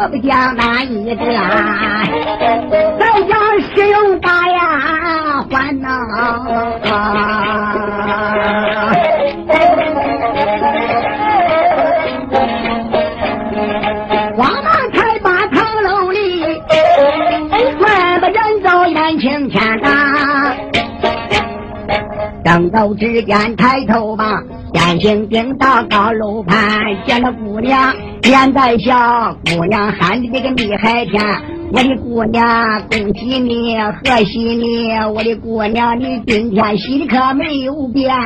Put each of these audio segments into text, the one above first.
我不讲那一个，再讲使用大呀还呐。正走之间抬头吧，眼睛盯到高楼盘，见了姑娘。面带笑姑娘喊的这个厉害天，我的姑娘恭喜你，贺喜你，我的姑娘你今天喜的可没有变呀。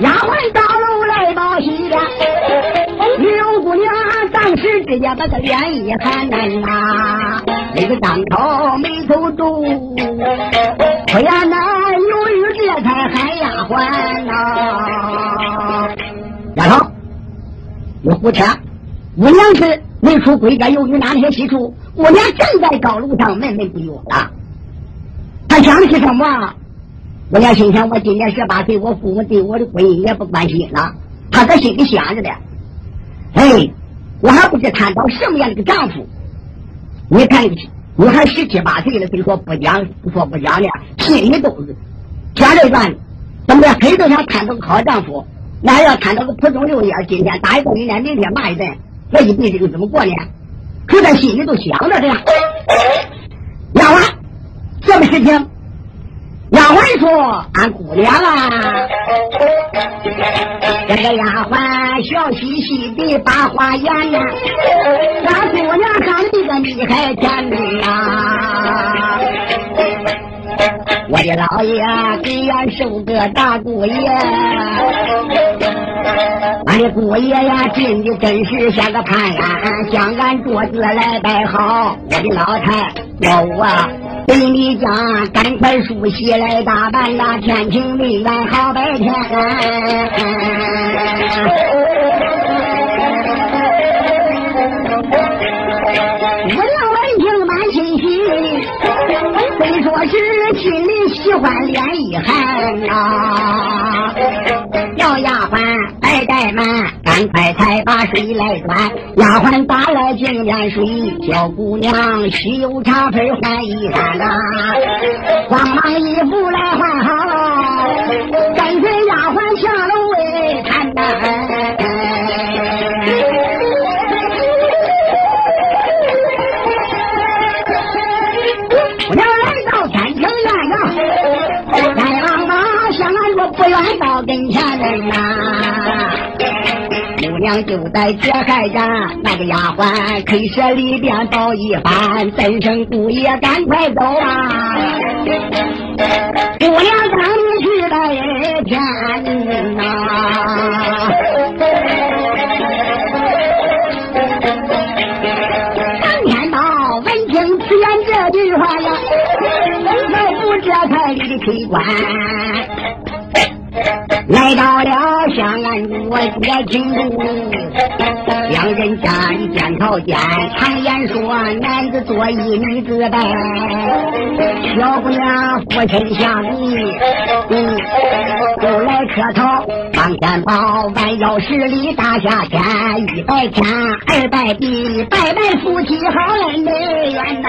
丫鬟到楼来报喜的，刘姑娘人家把个脸一看呐，那个张头眉头皱，不呀那。这才喊丫鬟呐，丫头，我胡扯！我娘是没出闺家，由于哪些习俗？姑娘正在高楼上闷闷不乐了。他想的是什么？我娘心想：我今年十八岁，我父母对我的婚姻也不关心了。他在心里想着的。哎，我还不知谈到什么样的个丈夫。你看，你还十七八岁了，虽说不讲，不说不讲的，心里都是。天这转，怎么的？黑都想谈到个好丈夫，那要谈到个普通六爷，今天打一顿，明天明天骂一顿，这一辈子就怎么过呢？可在心里都想着这样。丫鬟，什么事情？丫鬟说：“俺姑娘啊，这个丫鬟笑嘻嘻的把话言呀，俺姑娘长得个你还甜美啊。”我的老爷给俺收个大姑爷，俺的姑爷呀，进的真是像个潘安，将俺桌子来摆好。我的老太，我啊，给你讲，赶快梳洗来打扮啦，天晴未晚好白天。我是心里喜欢脸一寒呐，要丫鬟白怠慢，赶快才把水来端。丫鬟打来净面水，小姑娘洗油茶盆换衣衫呐，慌忙衣服来换好，跟随人呐，姑娘就在这海家，那个丫鬟开设里边报一番，真声姑爷赶快走啊！姑娘让你去来天呐，当天到闻听此言这句话呀，老夫这才离开关。来到了香安我爹亲住，两人家里见朝见，常言说男子作揖，女子拜。小姑娘俯身向礼，嗯，又来磕头，往前跑，弯腰十里，大夏天一拜天，二拜地，拜拜夫妻好恩缘呐。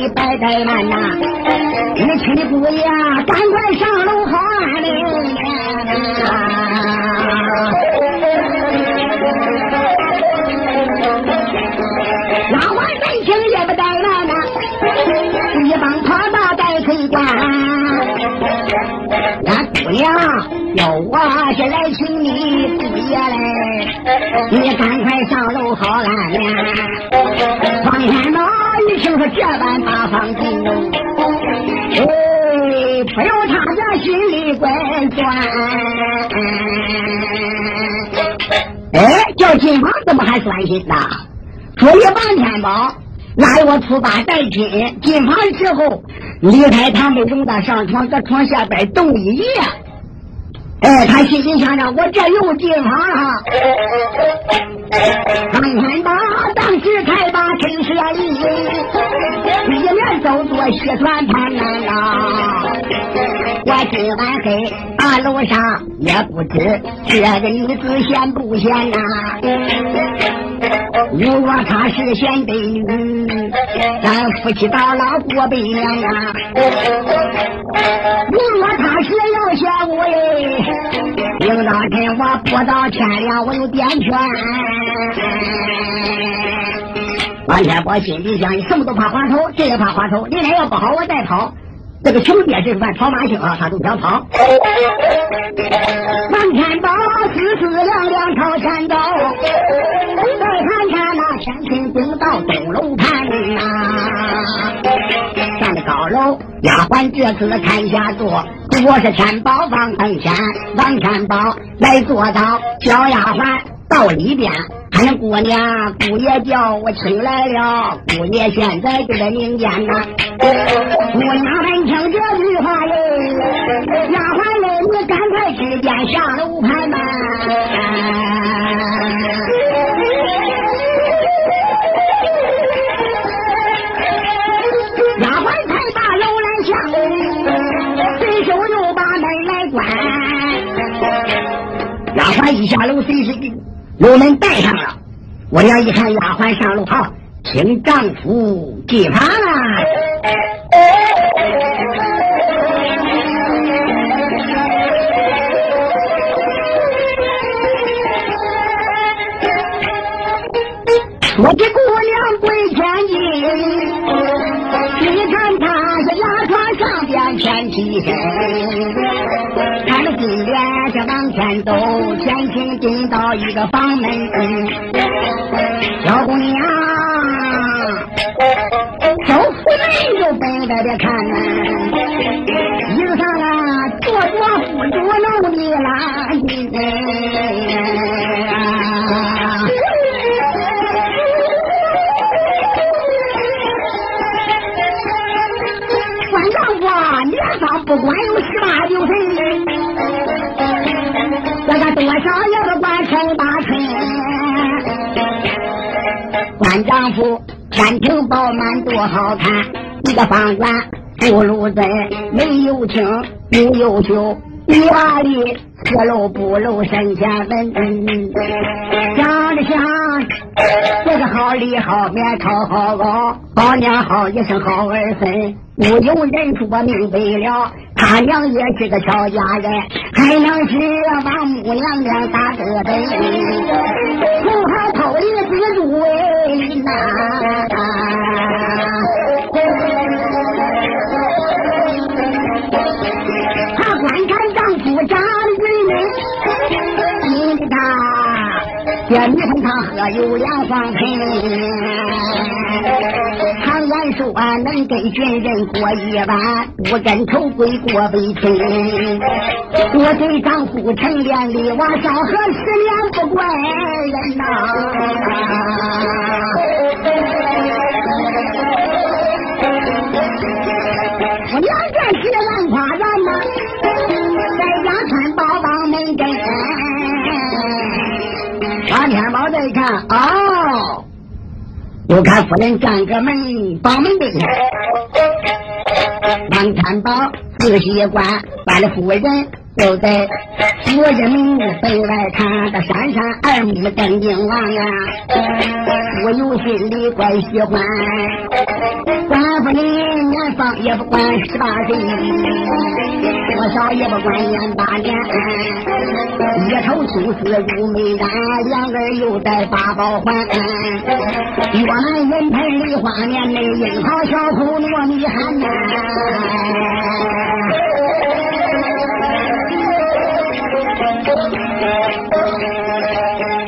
你白怠慢呐！年轻的姑爷，赶快上楼好嘞！哪话真情也不怠慢呐！一帮托大怠推官。娘，要我是来请你姑爷嘞，你赶快上楼好安眠。方天宝一听说这般大方进入，哎，不由他这心里怪酸。哎，叫金房怎么还酸心呢？说一半天宝拉我出八带亲，进房之后离开他们容他上床，搁床下边冻一夜。哎，他心里想着，我这又进房了。王天宝当时才把陈设立，一面走做西转盘啊。我今晚黑大楼上也不知这个女子贤不贤呐。如果她是贤德女，咱夫妻到老过百年啊。如果她是要贤我哎，领导趁我不到天亮，我有点权。王天宝心里想：你什么都怕滑头，这也怕滑头。你天要不好，我再跑。这个穷爹这饭跑马星啊，他都想跑。王天宝思思量量朝前走，再看看那天庭顶到东楼盘呐，上的高楼，丫鬟这次看下坐，我是天宝王登仙，王天宝来坐到小丫鬟到里边。俺姑娘，姑爷叫我请来了。姑爷现在就在民间呐。姑娘们听这句话嘞，丫鬟嘞，你赶快之间下楼盘吧。丫鬟才把楼来下，随手又把门来关。丫鬟一下楼，随时楼门带上了。我娘一看丫鬟上路好，请丈夫进房啊！我的姑娘跪前进，你看她是牙床上边前起身，看着金莲是往前走，前行进到一个房门。小姑娘，走出门就奔在这看呐，衣裳啊，着着不着弄的啦，关丈夫年方不管有十八九岁，多少也不管十八岁。三丈夫，天庭饱满多好看，一个房管不如真，没有情，没有秀，华丽，四楼不露身前文。想着想，这个好里好面超好高，好娘好一声好儿孙，无有人说明白了，他娘也是个俏佳人，还能是王母娘娘大德的，不好偷一子入哎呐。他观看丈夫长得俊美，因他这女生她喝有两方盆。常言说，能跟军人过一晚，不跟头鬼过悲春。我对丈夫成年的娃少喝十年不怪人呐。我娘这是万花园呐，在家看宝宝门根。王天宝再看哦。就看夫人站个门把门对前，王天宝仔细一观，把这夫人就在锁着门北外看，这闪闪二目瞪睛望啊，我有心里怪喜欢。官夫人年方也不管十八岁，多少也不管年八年，一头青丝如美髯，两儿又戴八宝环，月满云盆梨花面，那樱桃小口糯米含呐。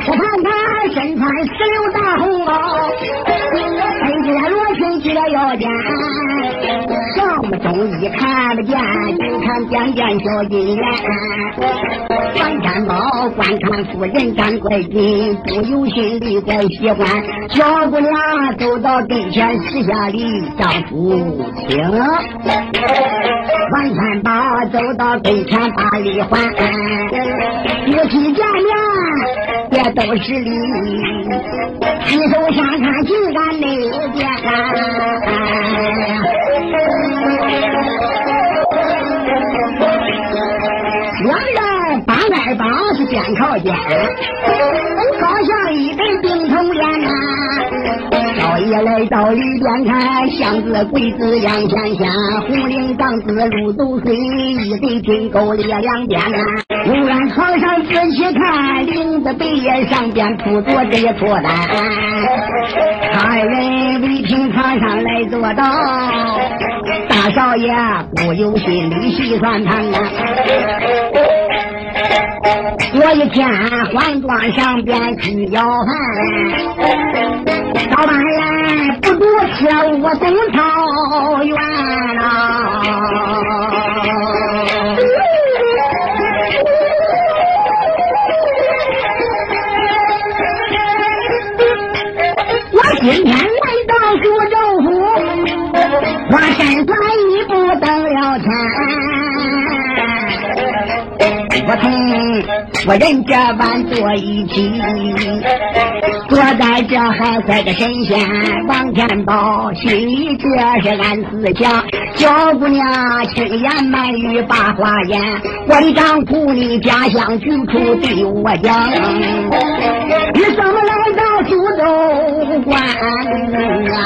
我看他身穿石榴大红袄，背着罗裙系在腰间，上不中医看不见，就看点点小金元。王三宝观看夫人干怪劲，不由心里怪喜欢。小姑娘走到跟前，施下礼，丈夫听。王三宝走到跟前，把礼还。夫妻见面也都是礼，举手相看，情感内见。肩靠肩，好像一对冰头莲呐。少爷来到里边看，箱子柜子两前线，红领帐子路走水，一对金钩列两边呐。忽然床上仔细看，领子背叶上边铺着这一错单，二人围厅床上来坐到，大少爷不由心里细算盘呐。我一天换装上边去要饭，早晚来不多吃我东草原呐。我今天来到苏州府，我身穿衣服登了天，我从。我人这般坐一起，坐在这还快个神仙王天宝，心里这是暗自想：小姑娘轻言慢语把话言，我的丈夫你家乡居处对我讲，你怎么来到苏州关啊？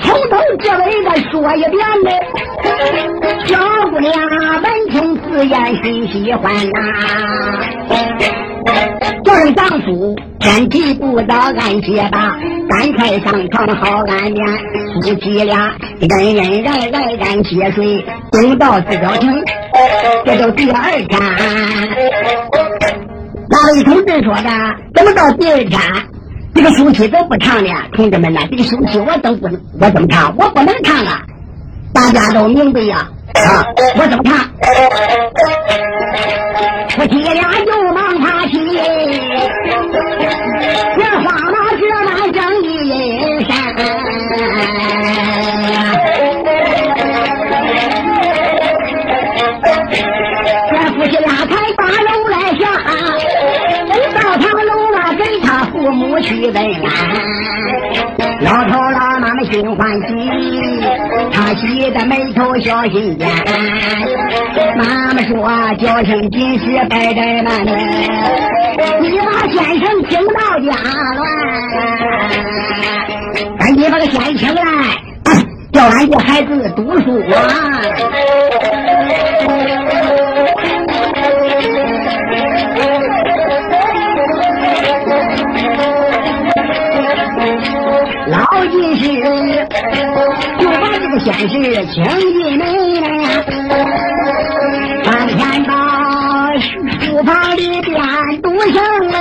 从头至尾再说一遍呢，小姑娘闻听此言心喜欢呐。众丈夫天气不早，安歇吧，赶快上床好安眠。夫妻俩恩恩爱爱安歇睡，等到四角城，这都第二天。那位同志说的？怎么到第二天？这个书期都不唱呢？同志们呐，这个书期我都不能，我怎么唱？我不能唱啊！大家都明白呀，啊！我怎么唱？夫妻俩就忙爬起，父母去问安。老头老妈妈心欢喜。他喜得眉头小心眼，妈妈说叫声金氏拜拜满门，你把先生请到家来，赶紧把个先请来，叫俺这孩子读书啊。老金氏。先是请进门来，呀，王天到书房里边读圣文。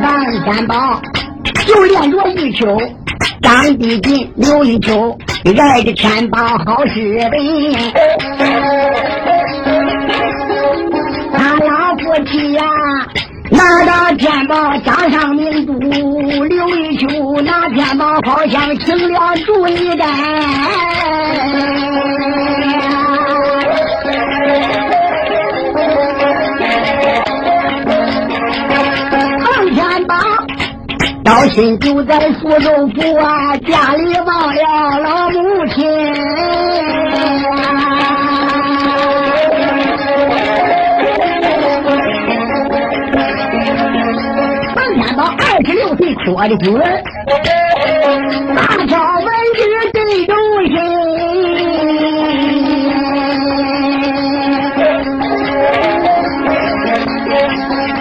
王三宝就练着一秋，张帝锦刘一秋，爱着天宝好诗文。他老夫妻呀。拿到天宝加上名都刘一秋，拿天宝好像请了主一般。唐天宝到心就在苏州府啊，家里忘了老母亲。说的准，大挑文字最忠心。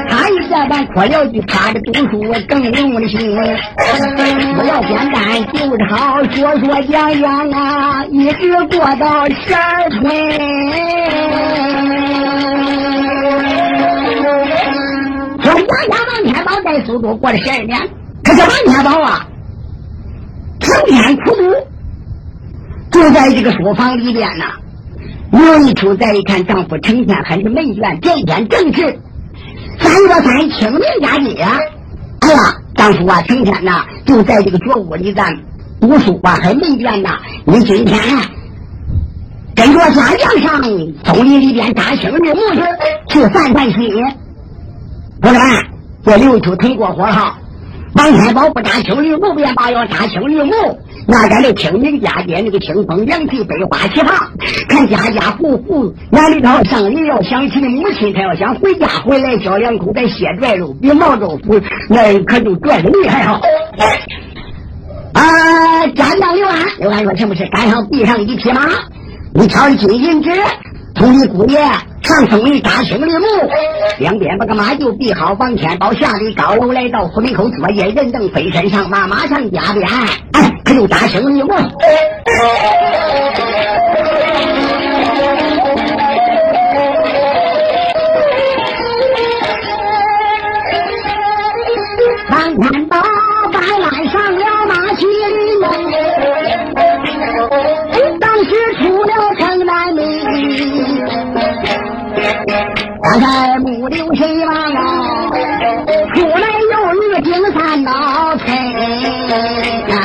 他一这般我要去。趴着读书更用心。我要简单就是好说说讲讲啊，一直过到十二春。说家家王天宝在苏州过了十二年，可是王天宝啊，成天苦读，就在这个书房里边呢。有一出再一看，丈夫成天还是闷倦。这一天正是三月三清明佳节啊！哎呀，丈夫啊，成天呐就在这个桌屋里咱读书啊，很闷倦呐。你今天跟着家娘上松林里边扎青绿木去，去散散心。同志们，这刘秋腾过火了。王天宝不扎青绿木，便把要扎青绿木。那咱这清明佳节，那个清风凉气，百花齐放，看家家户户那里头上林要想起母亲，他要想回家回来小两口，再歇拽肉，比毛豆腐那可就拽的厉害啊。啊，家将刘安，刘安说这不是？赶上地上一匹马，你挑金银纸，从你姑爷。上松林扎青绿木，两边把个马就备好。王天宝下里高楼来到府门口左眼人正飞身上马，马上加鞭，哎，可就打青绿木。王天宝白来上了马骑驴，刚才木流水王啊，出来又日顶三道村啊，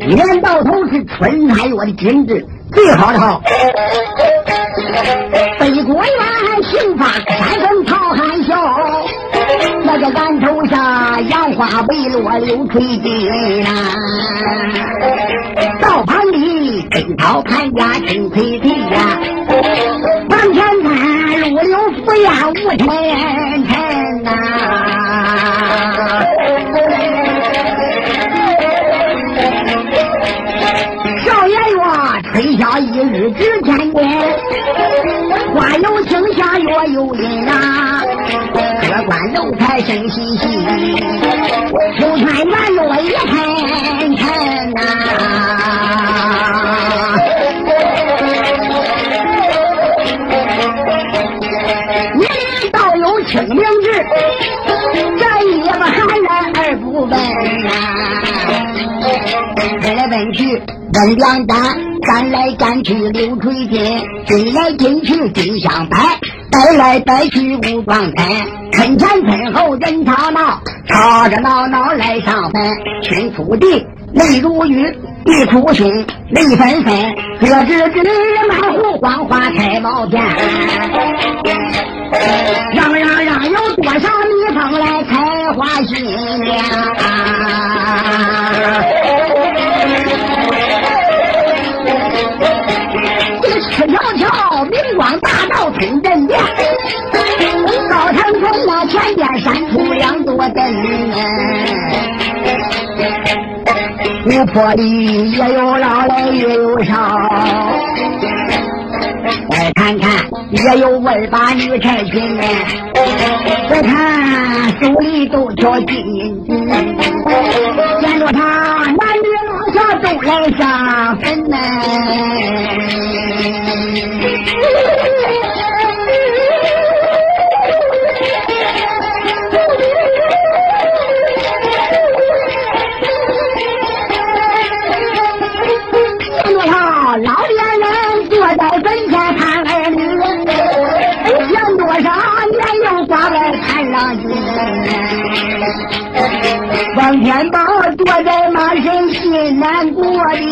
一年到头是春三月的景致最好的。北国元刑法山峰朝汉笑，那个岸头下杨花围落柳垂地啊，道旁里根草盘家青翠翠呀，往前看。入流府院无尘尘呐，少爷说春宵一日值千金，花有清香月有阴呐，客官楼台生喜喜，秋川院落也沉沉呐。明日，这一个寒人而不问呐。问来问去问两单，赶来赶去流水金，进来进去金相白，摆来摆去武装身。村前村后人吵闹，吵着闹闹来上坟。亲土地泪如雨，地哭心泪纷纷。这只只满湖光花开冒天。开花心呀？这个赤条条明光大道村镇店，高城村那前边闪出两座灯，湖泊里也有老来也有少。看看，也有二八女差军呢。再看手里都挑金银子，见着他男女老少都来上坟呢。张天宝坐在马身，心难过的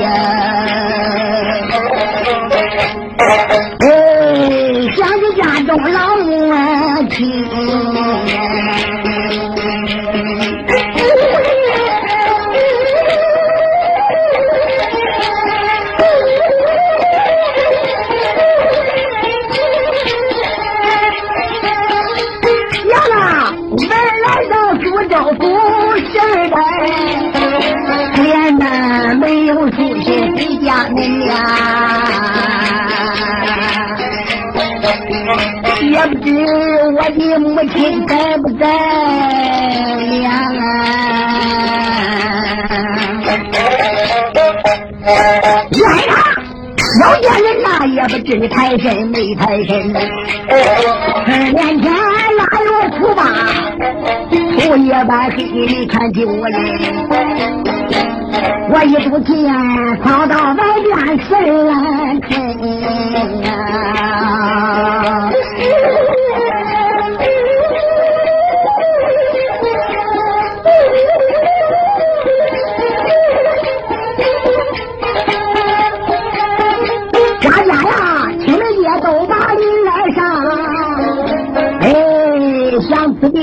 呀。不知你财神没财神。年前哪有苦吧？午夜半黑，你看丢人。我一不见跑到外边神沉呀！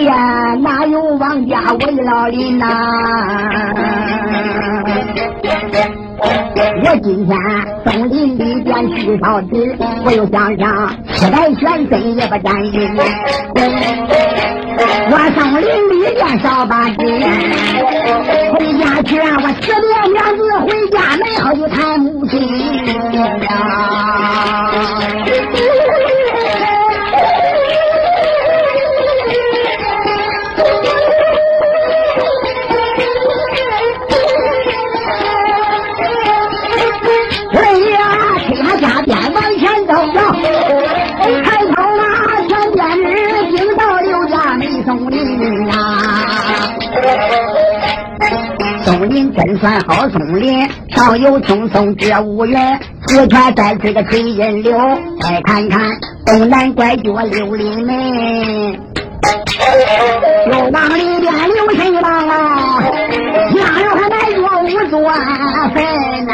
呀哪有王家为了林呐？我今天松林里边去烧纸，我又想想七百玄孙也不沾云。我松林里边烧把纸，回家去我四爹娘子回家门后就谈母亲真算好松林，上有青松遮乌云，四川再是个水人流。再看看东南拐角六里门，又往里边留神望啊，家有还埋着五座坟呐。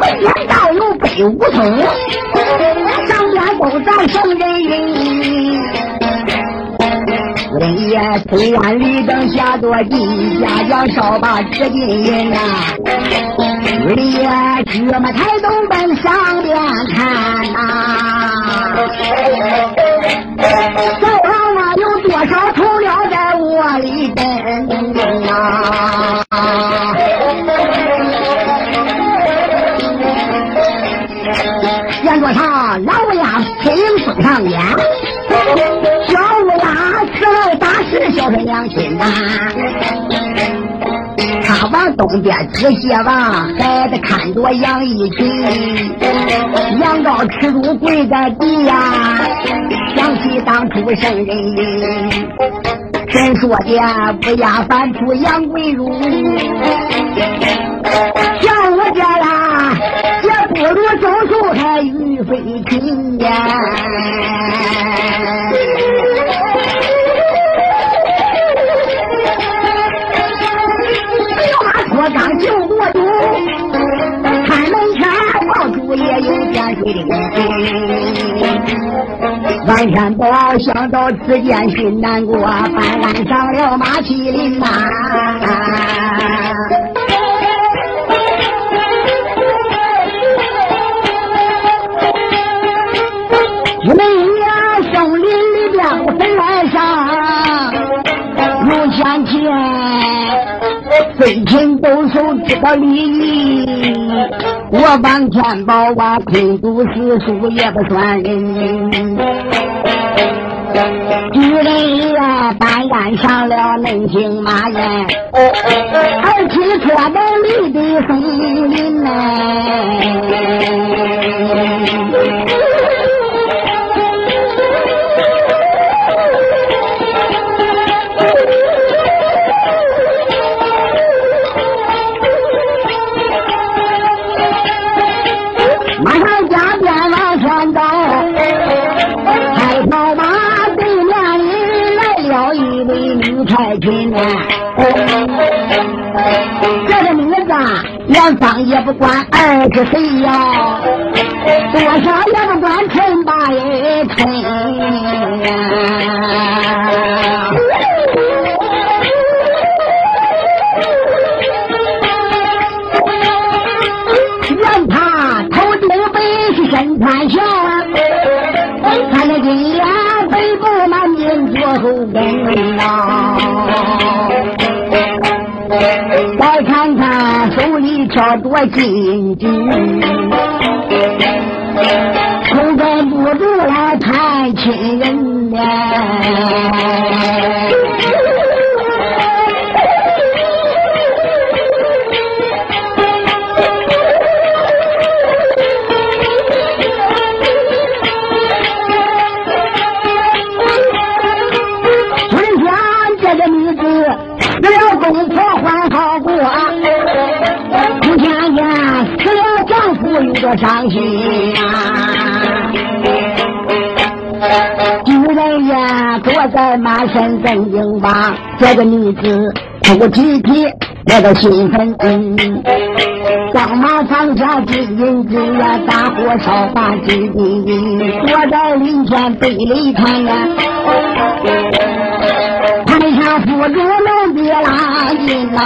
北边道有北五通，上边都长圣人云。深夜黑暗里灯下坐地，家家烧把纸金银呐。日夜这么抬头奔上边看呐。早上啊有多少头鸟在窝里等啊？见桌上老乌鸦飞送上边。小是娘亲呐，他往东边仔细望，孩子看着杨一群，杨高吃住跪在地呀，想起当初圣人神说的不压翻出杨贵如，像我这啦，也不如周树还玉飞群呀。万山宝想到此间心难过，翻岸上了马麒麟呐。你们呀，森林里边坟岸上有钱钱。非亲都守这个礼仪，我往天宝啊，空读四书也不算人。巨人呀，单干上了能行马呀，而骑车能力的松林呢。连方也不管二十岁呀，多少也不管陈八一春。要。多金子，口在不住来谈亲人呢。伤心呀！女人呀，坐在马身真经把这个女子哭啼啼，我的心很惊。上马放下金银子呀，大火烧把金银，坐在林前背里看呀，台下扶住龙别拉金呐。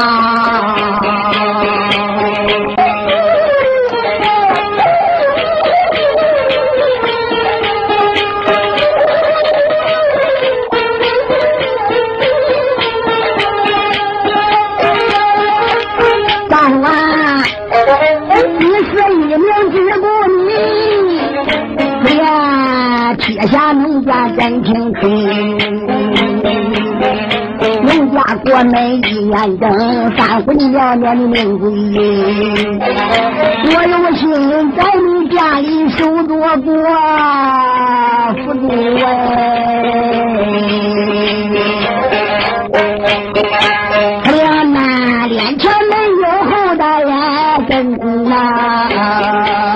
农家过门一眼睁，三回了年的命归阴。我有心在你家里守着过，福主哎，可怜那连前没有后代呀，真呐。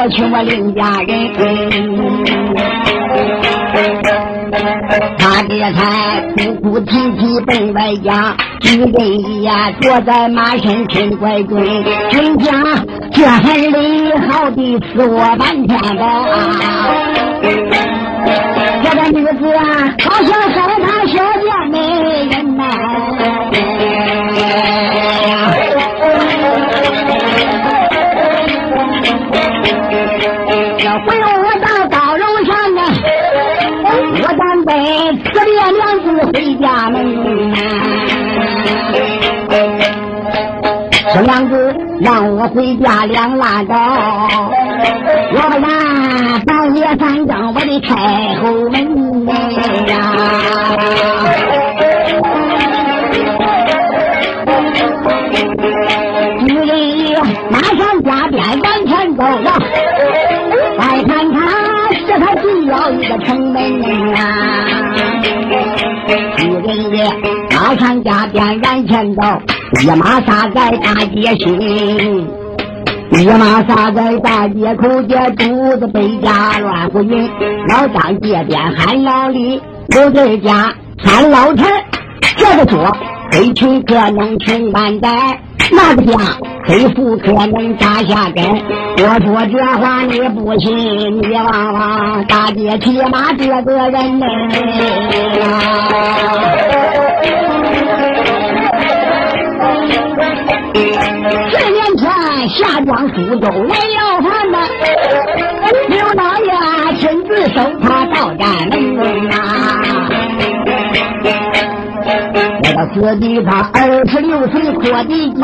罗裙我另家人，他这才哭哭啼啼奔外家，一人呀坐在马身听怪准，军家这很累，好的死我半天的。这个女子啊，好像害怕小姐没回我到高楼上啊，我准备辞别娘子回家门。说娘子让我回家两拉倒，我不然半夜三更我得开后门呀。走了。再看他是他最要一个城门啊！女人也马上加鞭燃前走，一马杀在大街心，一马杀在大街口，这肚子被家乱不匀。老张街边喊老李，刘这家喊老陈，这个说黑群可能穷万代。那个家黑妇可能扎下根，我说这话你不信，你望望大街骑马这个人呢？十年前下庄苏州来要饭呐，刘老爷亲自收他到家门呐。死的他二十六岁阔的金，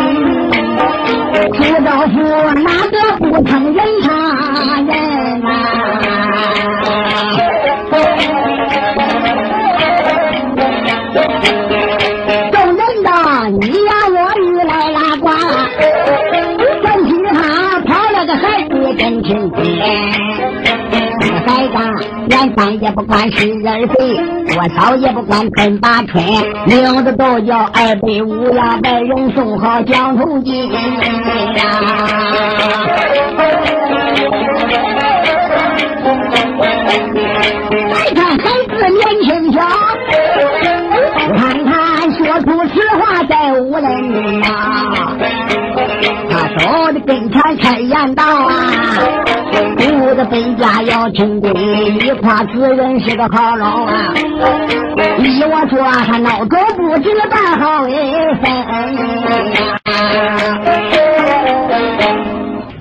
出招夫哪个不成人差人啊？众人的你呀我与来拉呱，真听他跑了个孩子真亲切。孩子，连三也不管十二岁，多少也不管春八春，名字都叫二百五呀，百人送好江头金呀。再看孩子年轻小，看看说出实话在无人呐。他走的跟前开言道啊，我的本家要。到清你夸此人是个好老啊！你我说，他孬种不知办好哎。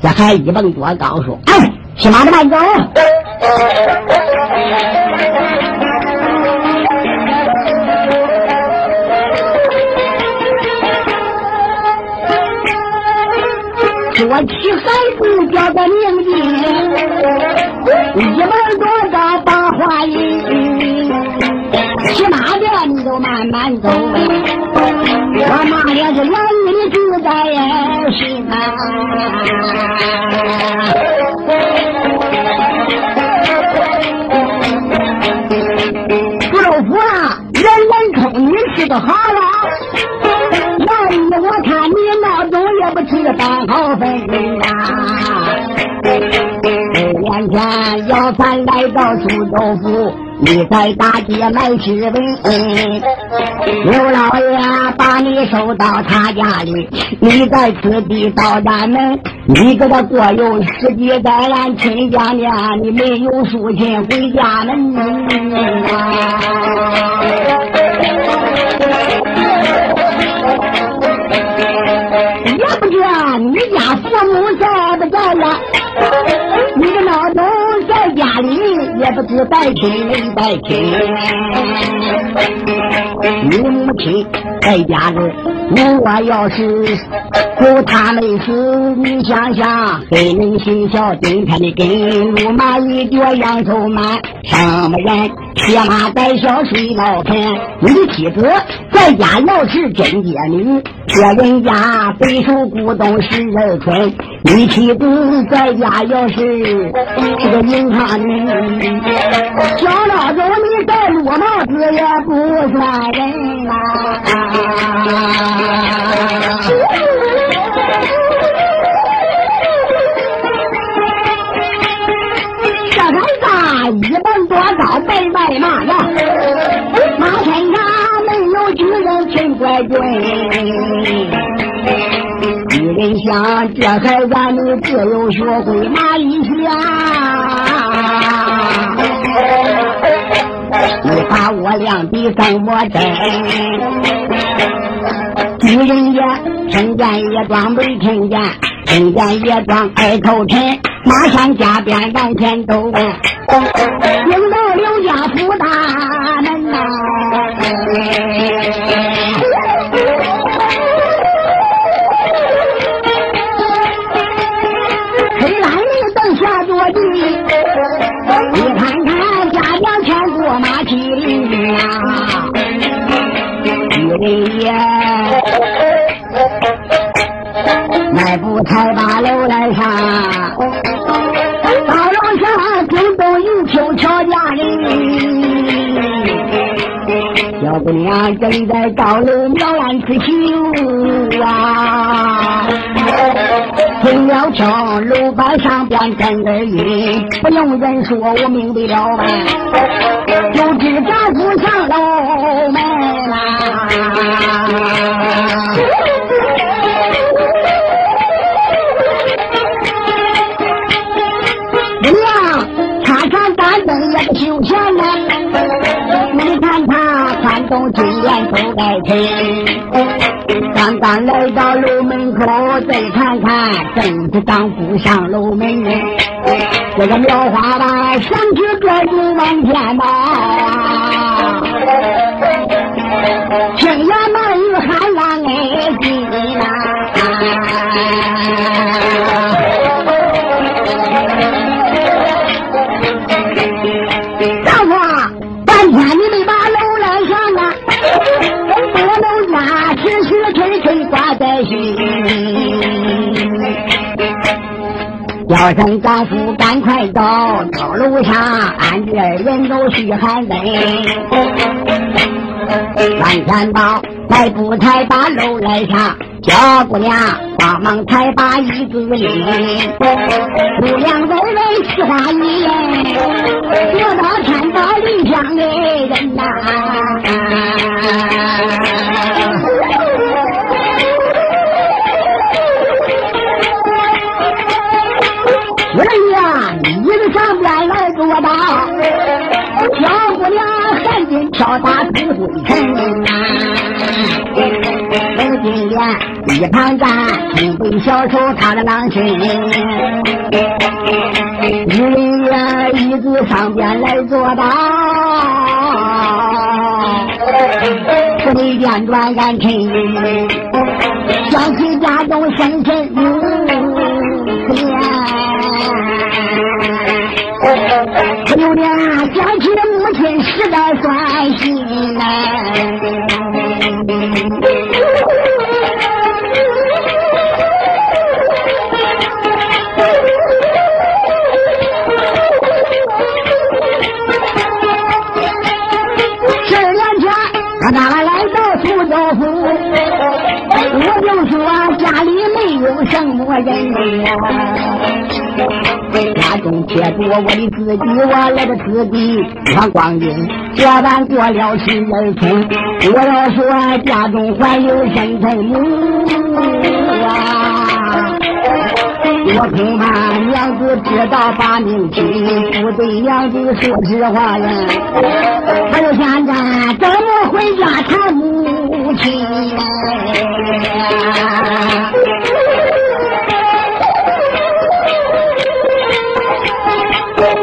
这还一蹦多高说，哎，骑马的慢走。我起孩子叫个名字，一门多高把话音，骑马的你都慢慢走，我马也是两你自在心啊。不老夫啊，人人称你是个好人，那我看你闹钟也不吃饭好分啊。眼前要饭来到苏州府，你在大街卖吃的，刘老爷把你收到他家里，你在此地到咱门，你给他过有十几载，俺亲家家你没有书信回家门也不知带亲没带亲，你母亲在家里，如果要是有他没死，你想想，黑人心小，今天的根路马一脚羊头满，什么人骑马带小睡老偏？你的妻子在家要是真结女，这人家背手鼓动十二春。你妻子在家要是是个银行女，小老头你戴绿帽子也不算人呐。这孩子一蹦多高背白马呀，马身上没有巨人秦怪军。女人想，这孩子你只有学会马一下。把我两笔跟我真，女人也听见也装没听见，听见也装二头沉，马上加鞭往前走，迎到刘家府大门呐。迈步才把楼来上，小姑娘正在高楼描案刺绣啊，听了敲楼板上边震耳音，不用人说，我明白了吧，就知丈夫上楼门啦。他穿动金莲走在前，刚刚来到楼门口，再看看正是丈夫上楼门。这个苗花吧，想起这就往前跑啊。听呀，满雨喊浪哎，进呐！叫声丈夫赶快到到楼上，俺这人都嘘寒冷。往前跑，迈步才把楼来上，小姑娘帮忙抬把椅子拎。姑娘微微似花一眼，得到天道理想的人呐。赶紧敲打土堆城啊！冷金莲一旁站，金背小丑他的郎身，女人呀椅子上边来坐吧，不得颠转俺臣，想起家中生身什么人呀？家中撇住我的自己，我来的自己看光阴，这般过了十二春。我要说家中还有生身母啊，我恐怕娘子知道把命亲，不对娘子说实话呀。还有现在怎么回家看母亲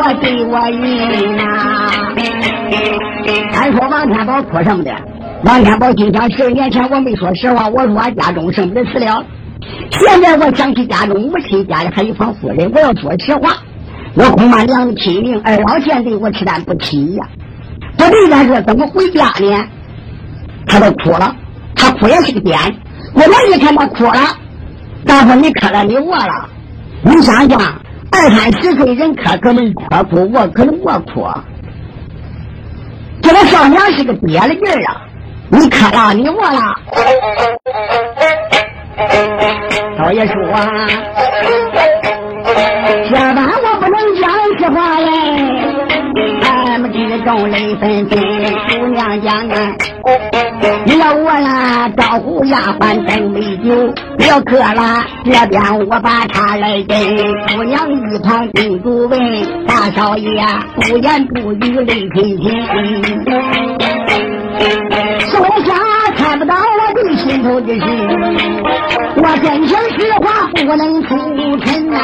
我对我赢呐。俺说王天宝哭什么的？王天宝心想：十年前我没说实话，我说俺家中生不得死了。现在我想起家中母亲家里还有房夫人，我要说实话，我恐怕娘亲命二老见对我吃担不起呀。不对，咱说怎么回家呢？他都哭了，他哭也是个癫。我们一天他哭了，大夫你看了你我了。你想想，二三十岁人磕可能磕哭，我可能我哭。这个少娘是个别的劲儿啊！你磕了，你我了。老爷说啊，这般我不能讲实话嘞。众人纷纷，姑娘讲啊。你要我啦，招呼丫鬟等美酒，要渴了，这边我把茶来斟。姑娘一旁叮嘱问大少爷，不言不语泪纷纷。说下看不到我的心头的事，我真情实话不能出尘呐。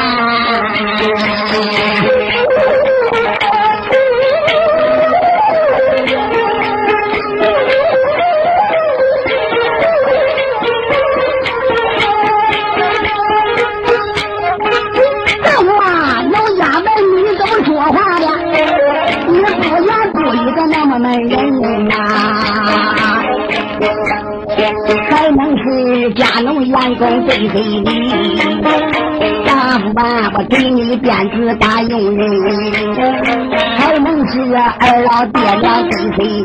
员工对对你，大夫吧，我给你辫子大用人，还能是二老爹娘跟随你，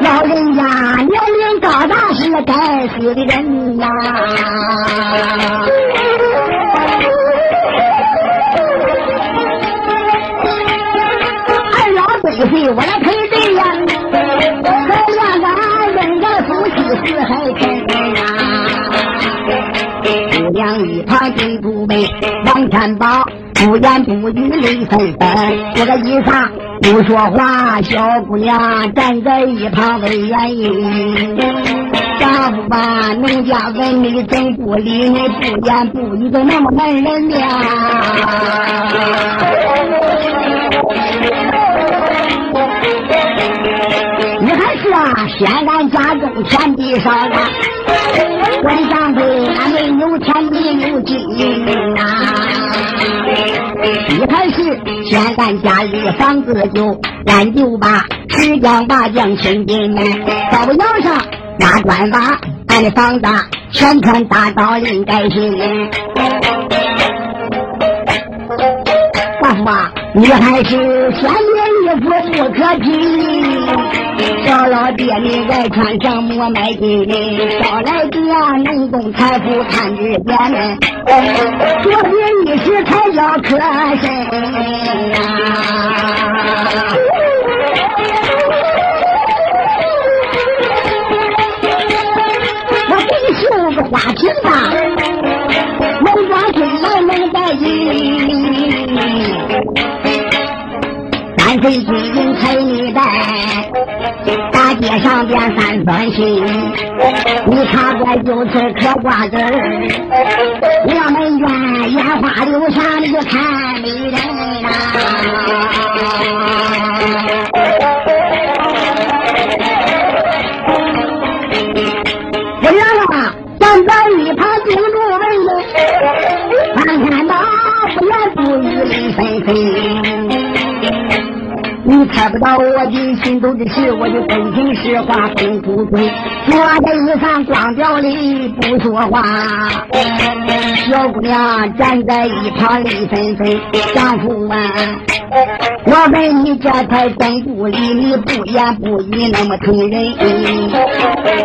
老人家年龄高大是该死的人呐。二老对随我来陪对呀，夫妻死还真。一旁金不备，王天宝不言不语泪纷纷。这个衣裳不说话，小姑娘站在一旁为原因。丈夫吧，农家问你怎不理你，不言不语的那么难人呀？你还是啊，先俺天地少啊。关上柜，俺没有钱，没有金呐。一开始先咱家里房子就，俺就把石匠把匠请进门，灶窑上拿砖瓦，俺的房子全村大道应该行。大夫啊，你还是先我不可替，赵老爹你外穿上磨买金，少来爹，能供财富看日闲，昨天一时才要磕啊。我给你绣个花瓶吧。三岁金彩你带，大街上边三分心，你看过就是可挂子儿，我们院烟花柳巷你就看美人呐。看不到我的心头的事，我就真情实话不出嘴。坐在衣裳光掉里不说话，小姑娘站在一旁泪纷纷。丈夫啊，我问你这才真故里，你不言不语那么疼人。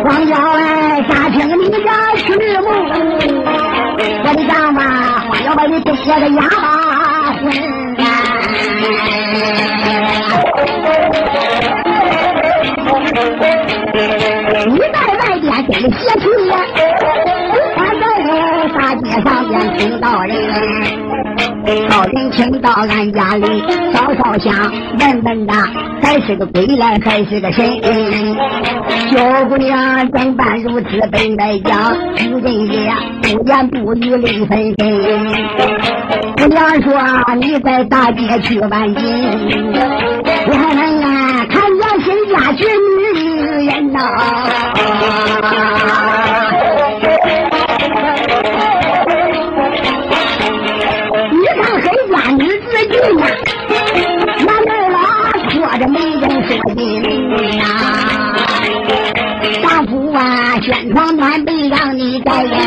光吊哎，咋听你这曲目？我的丈夫，花要把你丢下个哑巴魂。你在外边跟着邪气呀，俺在大街上边听到人，到人听到俺家里烧烧香，问问的还是个鬼来还是个神？小姑娘怎办如此本来讲，主人也不言不语泪纷纷。姑娘说你在大街去玩金，我还能啊看见谁家去女人呐？你看谁家女子俊呐，那门啦拖着媒人说金呐，丈夫啊，宣传暖被让你改呀，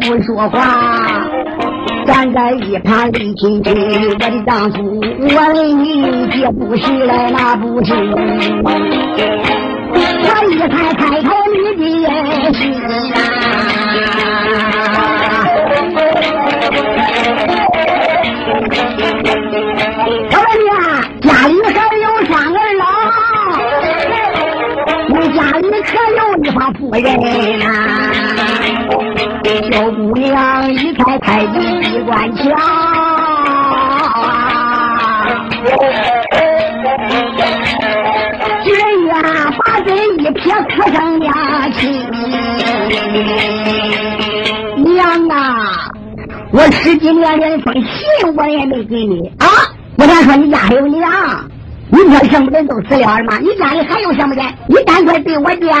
不说话，站在一旁泪清清。我的丈夫，我问你，这不是来那不是？我一看开口你的心啊！我问你啊，家里还有三儿老，你家里可有一房夫人娘啊！我十几年连封信我也没给你啊！我敢说你家还有娘，你说什么人都死了吗？你家里还有什么人？你赶快对我讲。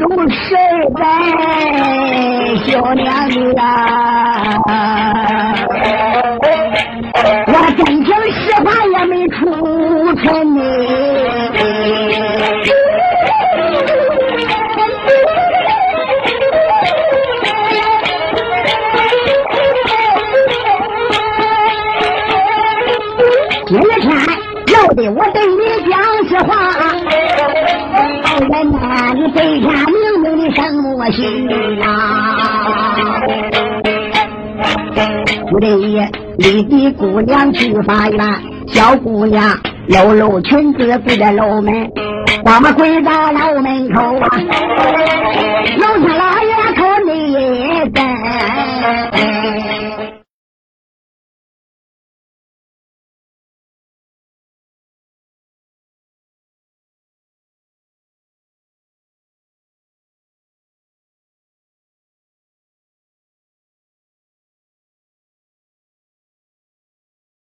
给你说中事呗，小娘子啊，夫人也立的姑娘去法院，小姑娘露露裙子跪在楼门，我们回到楼门口啊。